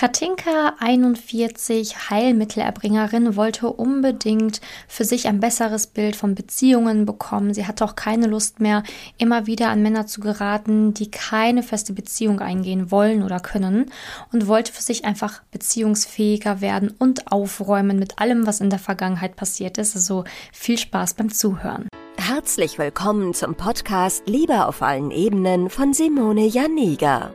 Katinka, 41, Heilmittelerbringerin, wollte unbedingt für sich ein besseres Bild von Beziehungen bekommen. Sie hatte auch keine Lust mehr, immer wieder an Männer zu geraten, die keine feste Beziehung eingehen wollen oder können und wollte für sich einfach beziehungsfähiger werden und aufräumen mit allem, was in der Vergangenheit passiert ist. Also viel Spaß beim Zuhören. Herzlich willkommen zum Podcast Liebe auf allen Ebenen von Simone Janiga.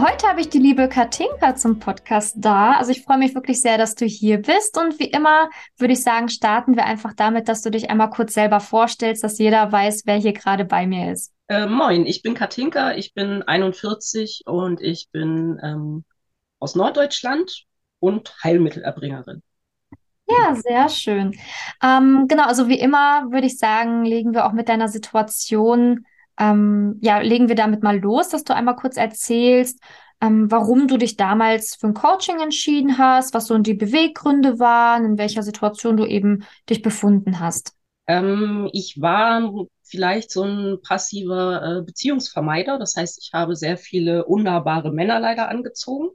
Heute habe ich die liebe Katinka zum Podcast da. Also ich freue mich wirklich sehr, dass du hier bist. Und wie immer würde ich sagen, starten wir einfach damit, dass du dich einmal kurz selber vorstellst, dass jeder weiß, wer hier gerade bei mir ist. Äh, moin, ich bin Katinka, ich bin 41 und ich bin ähm, aus Norddeutschland und Heilmittelerbringerin. Ja, sehr schön. Ähm, genau, also wie immer würde ich sagen, legen wir auch mit deiner Situation ähm, ja, legen wir damit mal los, dass du einmal kurz erzählst, ähm, warum du dich damals für ein Coaching entschieden hast, was so die Beweggründe waren, in welcher Situation du eben dich befunden hast. Ähm, ich war vielleicht so ein passiver äh, Beziehungsvermeider. Das heißt, ich habe sehr viele unnahbare Männer leider angezogen.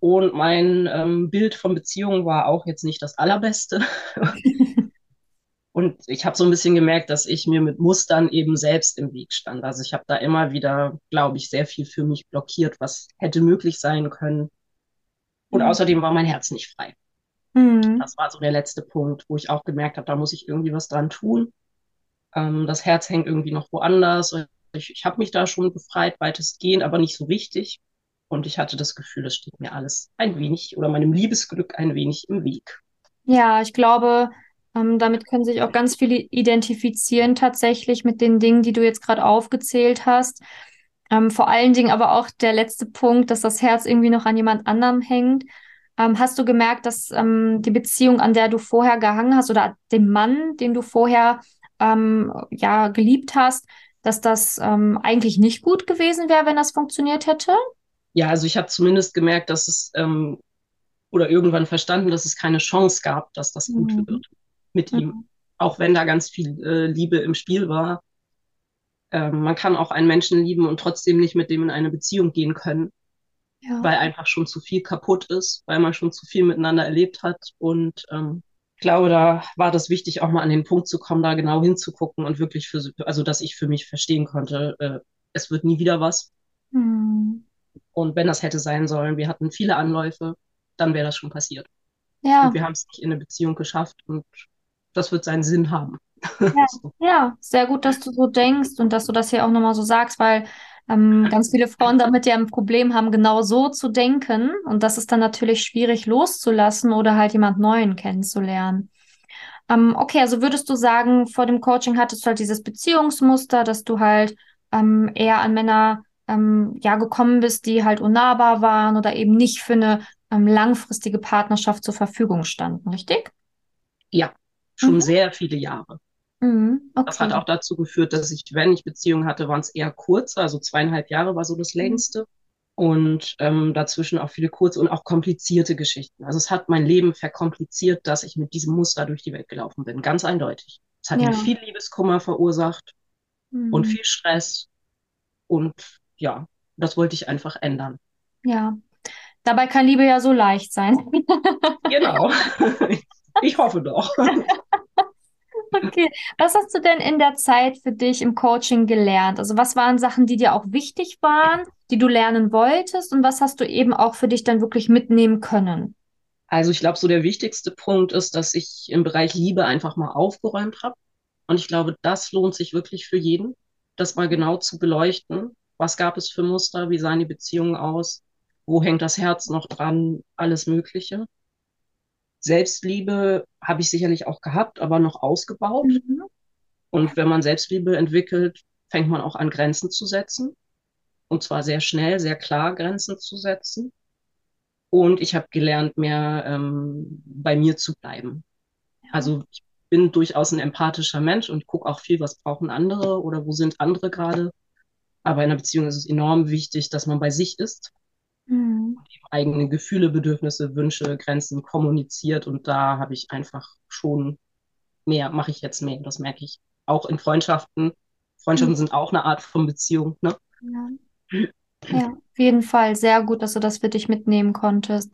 Und mein ähm, Bild von Beziehungen war auch jetzt nicht das allerbeste. Und ich habe so ein bisschen gemerkt, dass ich mir mit Mustern eben selbst im Weg stand. Also ich habe da immer wieder, glaube ich, sehr viel für mich blockiert, was hätte möglich sein können. Und mhm. außerdem war mein Herz nicht frei. Mhm. Das war so der letzte Punkt, wo ich auch gemerkt habe, da muss ich irgendwie was dran tun. Ähm, das Herz hängt irgendwie noch woanders. Ich, ich habe mich da schon befreit, weitestgehend, aber nicht so richtig. Und ich hatte das Gefühl, das steht mir alles ein wenig oder meinem Liebesglück ein wenig im Weg. Ja, ich glaube, ähm, damit können sich auch ganz viele identifizieren, tatsächlich mit den Dingen, die du jetzt gerade aufgezählt hast. Ähm, vor allen Dingen aber auch der letzte Punkt, dass das Herz irgendwie noch an jemand anderem hängt. Ähm, hast du gemerkt, dass ähm, die Beziehung, an der du vorher gehangen hast, oder dem Mann, den du vorher ähm, ja geliebt hast, dass das ähm, eigentlich nicht gut gewesen wäre, wenn das funktioniert hätte? Ja, also ich habe zumindest gemerkt, dass es oder irgendwann verstanden, dass es keine Chance gab, dass das gut mhm. wird mit mhm. ihm, auch wenn da ganz viel äh, Liebe im Spiel war. Ähm, man kann auch einen Menschen lieben und trotzdem nicht mit dem in eine Beziehung gehen können, ja. weil einfach schon zu viel kaputt ist, weil man schon zu viel miteinander erlebt hat. Und ähm, ich glaube, da war das wichtig, auch mal an den Punkt zu kommen, da genau hinzugucken und wirklich für, also dass ich für mich verstehen konnte, äh, es wird nie wieder was. Mhm. Und wenn das hätte sein sollen, wir hatten viele Anläufe, dann wäre das schon passiert. Ja. Und wir haben es nicht in eine Beziehung geschafft und das wird seinen Sinn haben. Ja, ja, sehr gut, dass du so denkst und dass du das hier auch nochmal so sagst, weil ähm, ganz viele Frauen damit ja ein Problem haben, genau so zu denken. Und das ist dann natürlich schwierig loszulassen oder halt jemand Neuen kennenzulernen. Ähm, okay, also würdest du sagen, vor dem Coaching hattest du halt dieses Beziehungsmuster, dass du halt ähm, eher an Männer ähm, ja gekommen bist, die halt unnahbar waren oder eben nicht für eine ähm, langfristige Partnerschaft zur Verfügung standen, richtig? Ja, schon mhm. sehr viele Jahre. Mhm. Okay. Das hat auch dazu geführt, dass ich, wenn ich Beziehungen hatte, waren es eher kurze, also zweieinhalb Jahre war so das mhm. längste. Und ähm, dazwischen auch viele kurze und auch komplizierte Geschichten. Also es hat mein Leben verkompliziert, dass ich mit diesem Muster durch die Welt gelaufen bin, ganz eindeutig. Es hat ja. mir viel Liebeskummer verursacht mhm. und viel Stress. Und ja, das wollte ich einfach ändern. Ja, dabei kann Liebe ja so leicht sein. genau. Ich hoffe doch. Okay, was hast du denn in der Zeit für dich im Coaching gelernt? Also was waren Sachen, die dir auch wichtig waren, die du lernen wolltest und was hast du eben auch für dich dann wirklich mitnehmen können? Also ich glaube, so der wichtigste Punkt ist, dass ich im Bereich Liebe einfach mal aufgeräumt habe. Und ich glaube, das lohnt sich wirklich für jeden, das mal genau zu beleuchten. Was gab es für Muster? Wie sahen die Beziehungen aus? Wo hängt das Herz noch dran? Alles Mögliche. Selbstliebe habe ich sicherlich auch gehabt, aber noch ausgebaut. Mhm. Und wenn man Selbstliebe entwickelt, fängt man auch an, Grenzen zu setzen. Und zwar sehr schnell, sehr klar Grenzen zu setzen. Und ich habe gelernt, mehr ähm, bei mir zu bleiben. Also ich bin durchaus ein empathischer Mensch und gucke auch viel, was brauchen andere oder wo sind andere gerade. Aber in einer Beziehung ist es enorm wichtig, dass man bei sich ist, mhm. eigene Gefühle, Bedürfnisse, Wünsche, Grenzen kommuniziert. Und da habe ich einfach schon mehr, mache ich jetzt mehr. Das merke ich auch in Freundschaften. Freundschaften mhm. sind auch eine Art von Beziehung. Ne? Ja. ja, auf jeden Fall. Sehr gut, dass du das für dich mitnehmen konntest.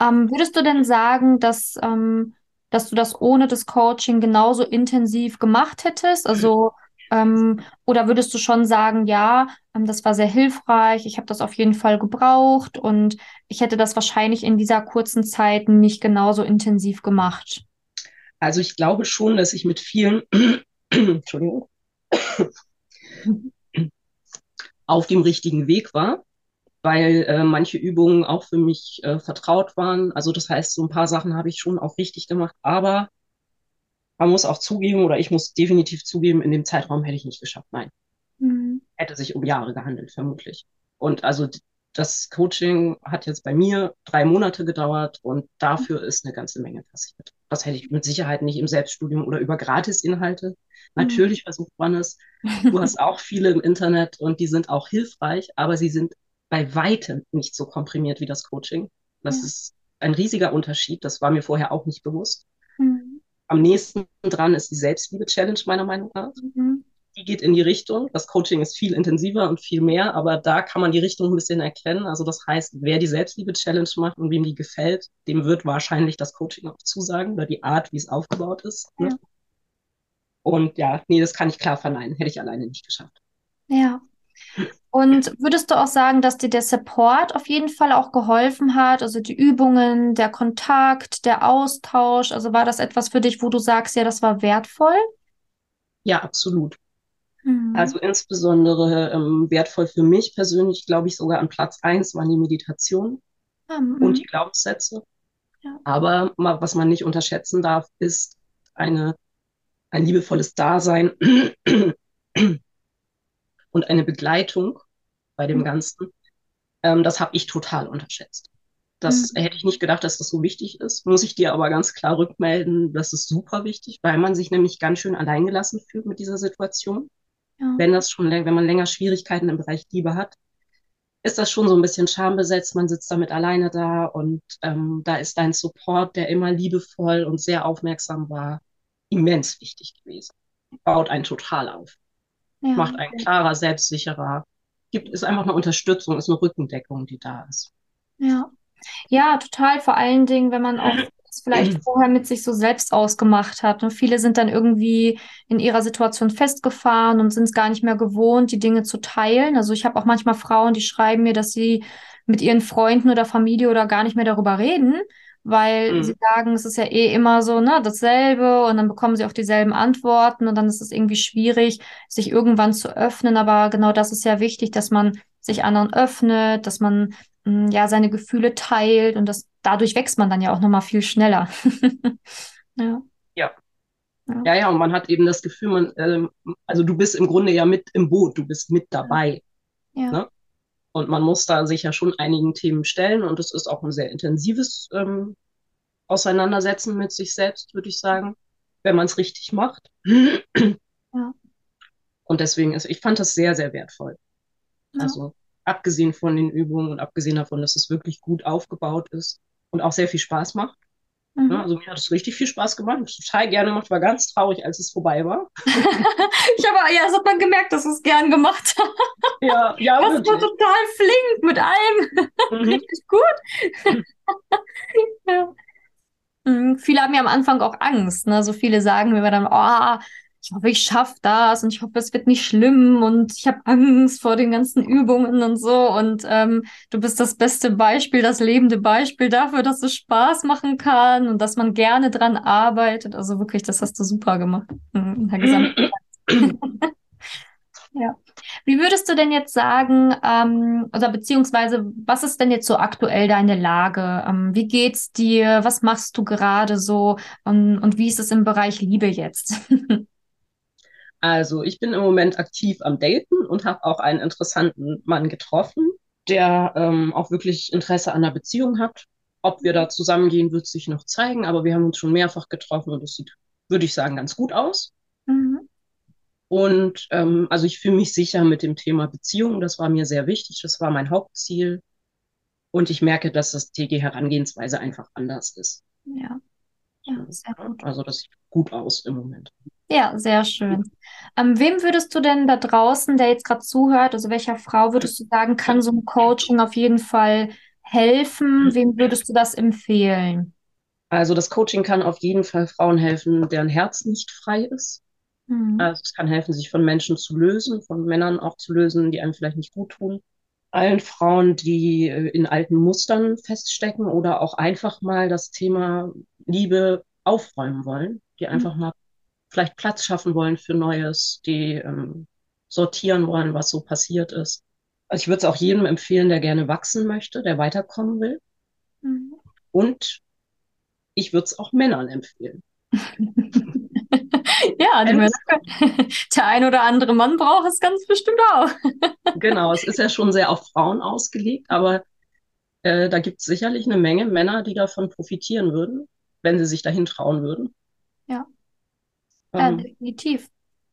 Ähm, würdest du denn sagen, dass, ähm, dass du das ohne das Coaching genauso intensiv gemacht hättest? Also ähm, oder würdest du schon sagen, ja, ähm, das war sehr hilfreich, ich habe das auf jeden Fall gebraucht und ich hätte das wahrscheinlich in dieser kurzen Zeit nicht genauso intensiv gemacht? Also ich glaube schon, dass ich mit vielen, Entschuldigung, auf dem richtigen Weg war, weil äh, manche Übungen auch für mich äh, vertraut waren. Also das heißt, so ein paar Sachen habe ich schon auch richtig gemacht, aber man muss auch zugeben, oder ich muss definitiv zugeben, in dem Zeitraum hätte ich nicht geschafft. Nein. Mhm. Hätte sich um Jahre gehandelt, vermutlich. Und also das Coaching hat jetzt bei mir drei Monate gedauert und dafür ist eine ganze Menge passiert. Das hätte ich mit Sicherheit nicht im Selbststudium oder über Gratisinhalte. Mhm. Natürlich versucht man es. Du hast auch viele im Internet und die sind auch hilfreich, aber sie sind bei weitem nicht so komprimiert wie das Coaching. Das ja. ist ein riesiger Unterschied. Das war mir vorher auch nicht bewusst. Am nächsten dran ist die Selbstliebe-Challenge, meiner Meinung nach. Mhm. Die geht in die Richtung. Das Coaching ist viel intensiver und viel mehr, aber da kann man die Richtung ein bisschen erkennen. Also das heißt, wer die Selbstliebe-Challenge macht und wem die gefällt, dem wird wahrscheinlich das Coaching auch zusagen oder die Art, wie es aufgebaut ist. Ne? Ja. Und ja, nee, das kann ich klar verneinen. Hätte ich alleine nicht geschafft. Ja. Und würdest du auch sagen, dass dir der Support auf jeden Fall auch geholfen hat? Also die Übungen, der Kontakt, der Austausch. Also war das etwas für dich, wo du sagst, ja, das war wertvoll? Ja, absolut. Mhm. Also insbesondere ähm, wertvoll für mich persönlich, glaube ich, sogar an Platz eins waren die Meditation mhm. und die Glaubenssätze. Ja. Aber was man nicht unterschätzen darf, ist eine, ein liebevolles Dasein und eine Begleitung bei dem mhm. Ganzen, ähm, das habe ich total unterschätzt. Das mhm. hätte ich nicht gedacht, dass das so wichtig ist. Muss ich dir aber ganz klar rückmelden, das ist super wichtig, weil man sich nämlich ganz schön alleingelassen fühlt mit dieser Situation. Ja. Wenn das schon, wenn man länger Schwierigkeiten im Bereich Liebe hat, ist das schon so ein bisschen schambesetzt. Man sitzt damit alleine da und ähm, da ist dein Support, der immer liebevoll und sehr aufmerksam war, immens wichtig gewesen. Baut einen total auf. Ja. Macht einen klarer, selbstsicherer, gibt, ist einfach eine Unterstützung, ist eine Rückendeckung, die da ist. Ja. Ja, total. Vor allen Dingen, wenn man auch das vielleicht vorher mit sich so selbst ausgemacht hat. Und viele sind dann irgendwie in ihrer Situation festgefahren und sind es gar nicht mehr gewohnt, die Dinge zu teilen. Also ich habe auch manchmal Frauen, die schreiben mir, dass sie mit ihren Freunden oder Familie oder gar nicht mehr darüber reden, weil mhm. sie sagen, es ist ja eh immer so, ne, dasselbe und dann bekommen sie auch dieselben Antworten und dann ist es irgendwie schwierig, sich irgendwann zu öffnen. Aber genau das ist ja wichtig, dass man sich anderen öffnet, dass man mh, mm, ja seine Gefühle teilt und das dadurch wächst man dann ja auch nochmal viel schneller. ja. ja. Ja. ja, und man hat eben das Gefühl, man, ähm, also du bist im Grunde ja mit im Boot, du bist mit dabei. Ja. Ne? Und man muss da sich ja schon einigen Themen stellen und es ist auch ein sehr intensives ähm, Auseinandersetzen mit sich selbst, würde ich sagen, wenn man es richtig macht. Ja. Und deswegen ist, ich fand das sehr, sehr wertvoll. Ja. Also abgesehen von den Übungen und abgesehen davon, dass es wirklich gut aufgebaut ist und auch sehr viel Spaß macht. Mhm. Ja, also mir hat es richtig viel Spaß gemacht. Ich total gerne gemacht, war ganz traurig, als es vorbei war. ich habe, ja, das hat man gemerkt, dass es gern gemacht hat. Ja, ja. Das war total flink mit allem. Mhm. Richtig gut. ja. Mhm, viele haben ja am Anfang auch Angst. Ne? So viele sagen mir dann, oh, ich hoffe, ich schaffe das und ich hoffe, es wird nicht schlimm und ich habe Angst vor den ganzen Übungen und so. Und ähm, du bist das beste Beispiel, das lebende Beispiel dafür, dass es Spaß machen kann und dass man gerne dran arbeitet. Also wirklich, das hast du super gemacht in der gesamten Ja. Wie würdest du denn jetzt sagen, ähm, oder beziehungsweise was ist denn jetzt so aktuell deine Lage? Ähm, wie geht's dir? Was machst du gerade so? Und, und wie ist es im Bereich Liebe jetzt? Also ich bin im Moment aktiv am Daten und habe auch einen interessanten Mann getroffen, der ähm, auch wirklich Interesse an einer Beziehung hat. Ob wir da zusammengehen, wird sich noch zeigen, aber wir haben uns schon mehrfach getroffen und es sieht, würde ich sagen, ganz gut aus. Mhm. Und ähm, also ich fühle mich sicher mit dem Thema Beziehung. Das war mir sehr wichtig. Das war mein Hauptziel. Und ich merke, dass das TG-Herangehensweise einfach anders ist. Ja. Ja, sehr gut. Also das sieht gut aus im Moment. Ja, sehr schön. Ähm, wem würdest du denn da draußen, der jetzt gerade zuhört, also welcher Frau würdest du sagen, kann so ein Coaching auf jeden Fall helfen? Wem würdest du das empfehlen? Also das Coaching kann auf jeden Fall Frauen helfen, deren Herz nicht frei ist. Mhm. Also es kann helfen, sich von Menschen zu lösen, von Männern auch zu lösen, die einem vielleicht nicht gut tun. Allen Frauen, die äh, in alten Mustern feststecken oder auch einfach mal das Thema Liebe aufräumen wollen, die mhm. einfach mal vielleicht Platz schaffen wollen für Neues, die ähm, sortieren wollen, was so passiert ist. Also ich würde es auch jedem empfehlen, der gerne wachsen möchte, der weiterkommen will. Mhm. Und ich würde es auch Männern empfehlen. ja, Männer, der ein oder andere Mann braucht es ganz bestimmt auch. genau, es ist ja schon sehr auf Frauen ausgelegt, aber äh, da gibt es sicherlich eine Menge Männer, die davon profitieren würden, wenn sie sich dahin trauen würden. Ja. Ähm, definitiv.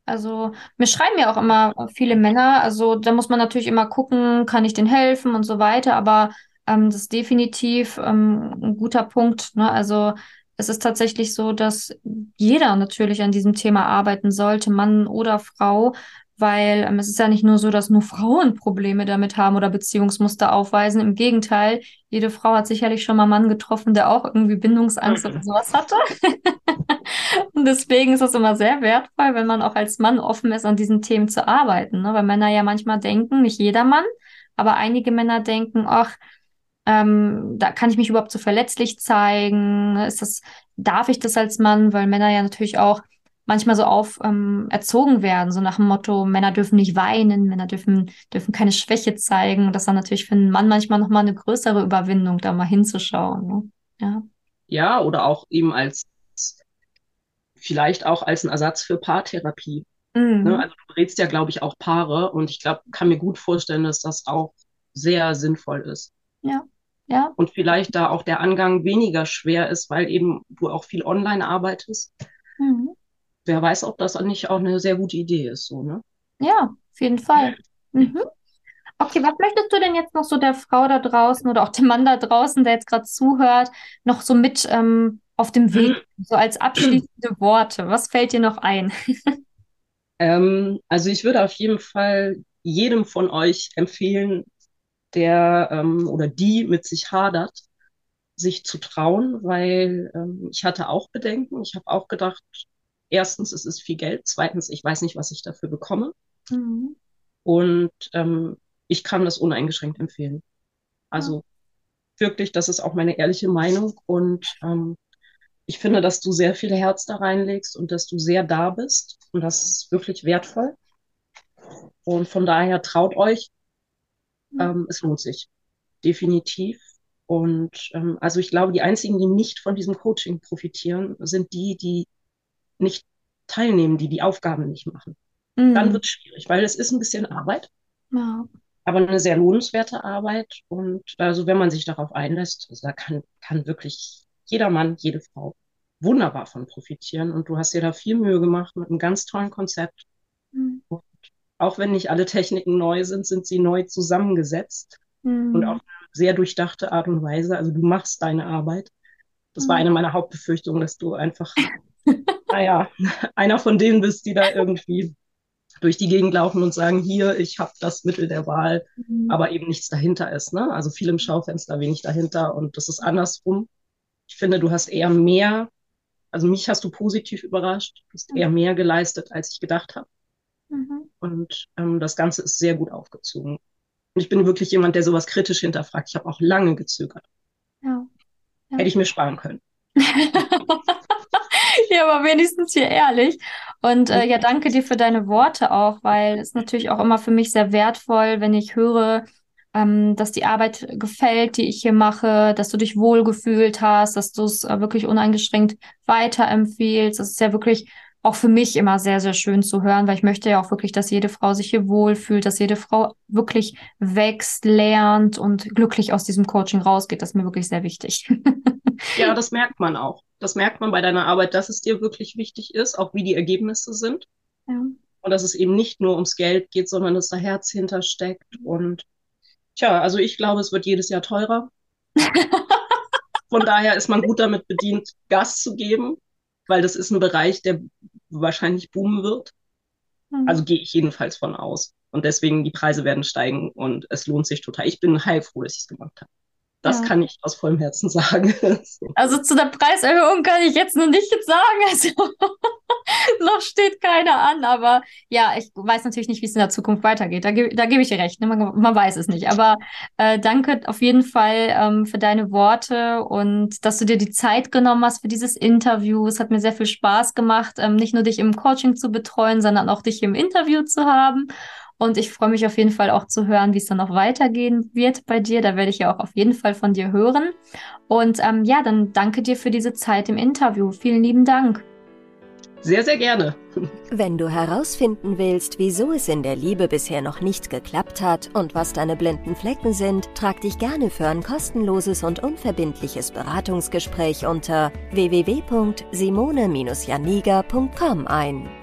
Also mir schreiben ja auch immer viele Männer. Also da muss man natürlich immer gucken, kann ich denen helfen und so weiter. Aber ähm, das ist definitiv ähm, ein guter Punkt. Ne? Also es ist tatsächlich so, dass jeder natürlich an diesem Thema arbeiten sollte, Mann oder Frau, weil ähm, es ist ja nicht nur so, dass nur Frauen Probleme damit haben oder Beziehungsmuster aufweisen. Im Gegenteil, jede Frau hat sicherlich schon mal einen Mann getroffen, der auch irgendwie Bindungsangst oder sowas hatte. Und deswegen ist es immer sehr wertvoll, wenn man auch als Mann offen ist, an diesen Themen zu arbeiten. Ne? Weil Männer ja manchmal denken, nicht jeder Mann, aber einige Männer denken, ach, ähm, da kann ich mich überhaupt so verletzlich zeigen? Ist das, darf ich das als Mann? Weil Männer ja natürlich auch manchmal so auf ähm, erzogen werden, so nach dem Motto, Männer dürfen nicht weinen, Männer dürfen, dürfen keine Schwäche zeigen. Das ist dann natürlich für einen Mann manchmal nochmal eine größere Überwindung, da mal hinzuschauen. Ne? Ja. ja, oder auch eben als vielleicht auch als ein Ersatz für Paartherapie. Mhm. Ne? Also du berätst ja, glaube ich, auch Paare und ich glaube, kann mir gut vorstellen, dass das auch sehr sinnvoll ist. Ja. Ja. Und vielleicht da auch der Angang weniger schwer ist, weil eben du auch viel online arbeitest. Mhm wer weiß, ob das nicht auch eine sehr gute Idee ist, so, ne? Ja, auf jeden Fall. Mhm. Okay, was möchtest du denn jetzt noch so der Frau da draußen oder auch dem Mann da draußen, der jetzt gerade zuhört, noch so mit ähm, auf dem Weg, so als abschließende Worte? Was fällt dir noch ein? ähm, also ich würde auf jeden Fall jedem von euch empfehlen, der ähm, oder die mit sich hadert, sich zu trauen, weil ähm, ich hatte auch Bedenken. Ich habe auch gedacht, erstens, es ist viel Geld. Zweitens, ich weiß nicht, was ich dafür bekomme. Mhm. Und ähm, ich kann das uneingeschränkt empfehlen. Also ja. wirklich, das ist auch meine ehrliche Meinung. Und ähm, ich finde, dass du sehr viel Herz da reinlegst und dass du sehr da bist. Und das ist wirklich wertvoll. Und von daher traut euch. Mhm. Ähm, es lohnt sich. Definitiv. Und ähm, also ich glaube, die einzigen, die nicht von diesem Coaching profitieren, sind die, die nicht teilnehmen, die die Aufgaben nicht machen. Mhm. Dann wird es schwierig, weil es ist ein bisschen Arbeit, ja. aber eine sehr lohnenswerte Arbeit. Und also wenn man sich darauf einlässt, also da kann, kann wirklich jeder Mann, jede Frau wunderbar von profitieren. Und du hast dir da viel Mühe gemacht mit einem ganz tollen Konzept. Mhm. Und auch wenn nicht alle Techniken neu sind, sind sie neu zusammengesetzt mhm. und auf eine sehr durchdachte Art und Weise. Also du machst deine Arbeit. Das war mhm. eine meiner Hauptbefürchtungen, dass du einfach naja, einer von denen bist, die da irgendwie durch die Gegend laufen und sagen, hier, ich habe das Mittel der Wahl, mhm. aber eben nichts dahinter ist. Ne? Also viel im Schaufenster, wenig dahinter. Und das ist andersrum. Ich finde, du hast eher mehr, also mich hast du positiv überrascht, du hast mhm. eher mehr geleistet, als ich gedacht habe. Mhm. Und ähm, das Ganze ist sehr gut aufgezogen. Und ich bin wirklich jemand, der sowas kritisch hinterfragt. Ich habe auch lange gezögert. Ja. Ja. Hätte ich mir sparen können. ja, aber wenigstens hier ehrlich. Und äh, ja, danke dir für deine Worte auch, weil es natürlich auch immer für mich sehr wertvoll, wenn ich höre, ähm, dass die Arbeit gefällt, die ich hier mache, dass du dich wohlgefühlt hast, dass du es äh, wirklich uneingeschränkt weiterempfiehlst. Das ist ja wirklich auch für mich immer sehr, sehr schön zu hören, weil ich möchte ja auch wirklich, dass jede Frau sich hier wohlfühlt, dass jede Frau wirklich wächst, lernt und glücklich aus diesem Coaching rausgeht. Das ist mir wirklich sehr wichtig. ja, das merkt man auch. Das merkt man bei deiner Arbeit, dass es dir wirklich wichtig ist, auch wie die Ergebnisse sind. Ja. Und dass es eben nicht nur ums Geld geht, sondern dass da Herz hintersteckt. Und tja, also ich glaube, es wird jedes Jahr teurer. Von daher ist man gut damit bedient, Gas zu geben, weil das ist ein Bereich, der wahrscheinlich boomen wird. Mhm. Also gehe ich jedenfalls von aus. Und deswegen die Preise werden steigen und es lohnt sich total. Ich bin heilfroh, dass ich es gemacht habe. Das ja. kann ich aus vollem Herzen sagen. Also zu der Preiserhöhung kann ich jetzt noch nicht sagen. Also noch steht keiner an, aber ja, ich weiß natürlich nicht, wie es in der Zukunft weitergeht. Da, da gebe ich dir recht. Ne? Man, man, weiß es nicht. Aber äh, danke auf jeden Fall ähm, für deine Worte und dass du dir die Zeit genommen hast für dieses Interview. Es hat mir sehr viel Spaß gemacht, ähm, nicht nur dich im Coaching zu betreuen, sondern auch dich im Interview zu haben. Und ich freue mich auf jeden Fall auch zu hören, wie es dann noch weitergehen wird bei dir. Da werde ich ja auch auf jeden Fall von dir hören. Und ähm, ja, dann danke dir für diese Zeit im Interview. Vielen lieben Dank. Sehr, sehr gerne. Wenn du herausfinden willst, wieso es in der Liebe bisher noch nicht geklappt hat und was deine blinden Flecken sind, trag dich gerne für ein kostenloses und unverbindliches Beratungsgespräch unter www.simone-janiga.com ein.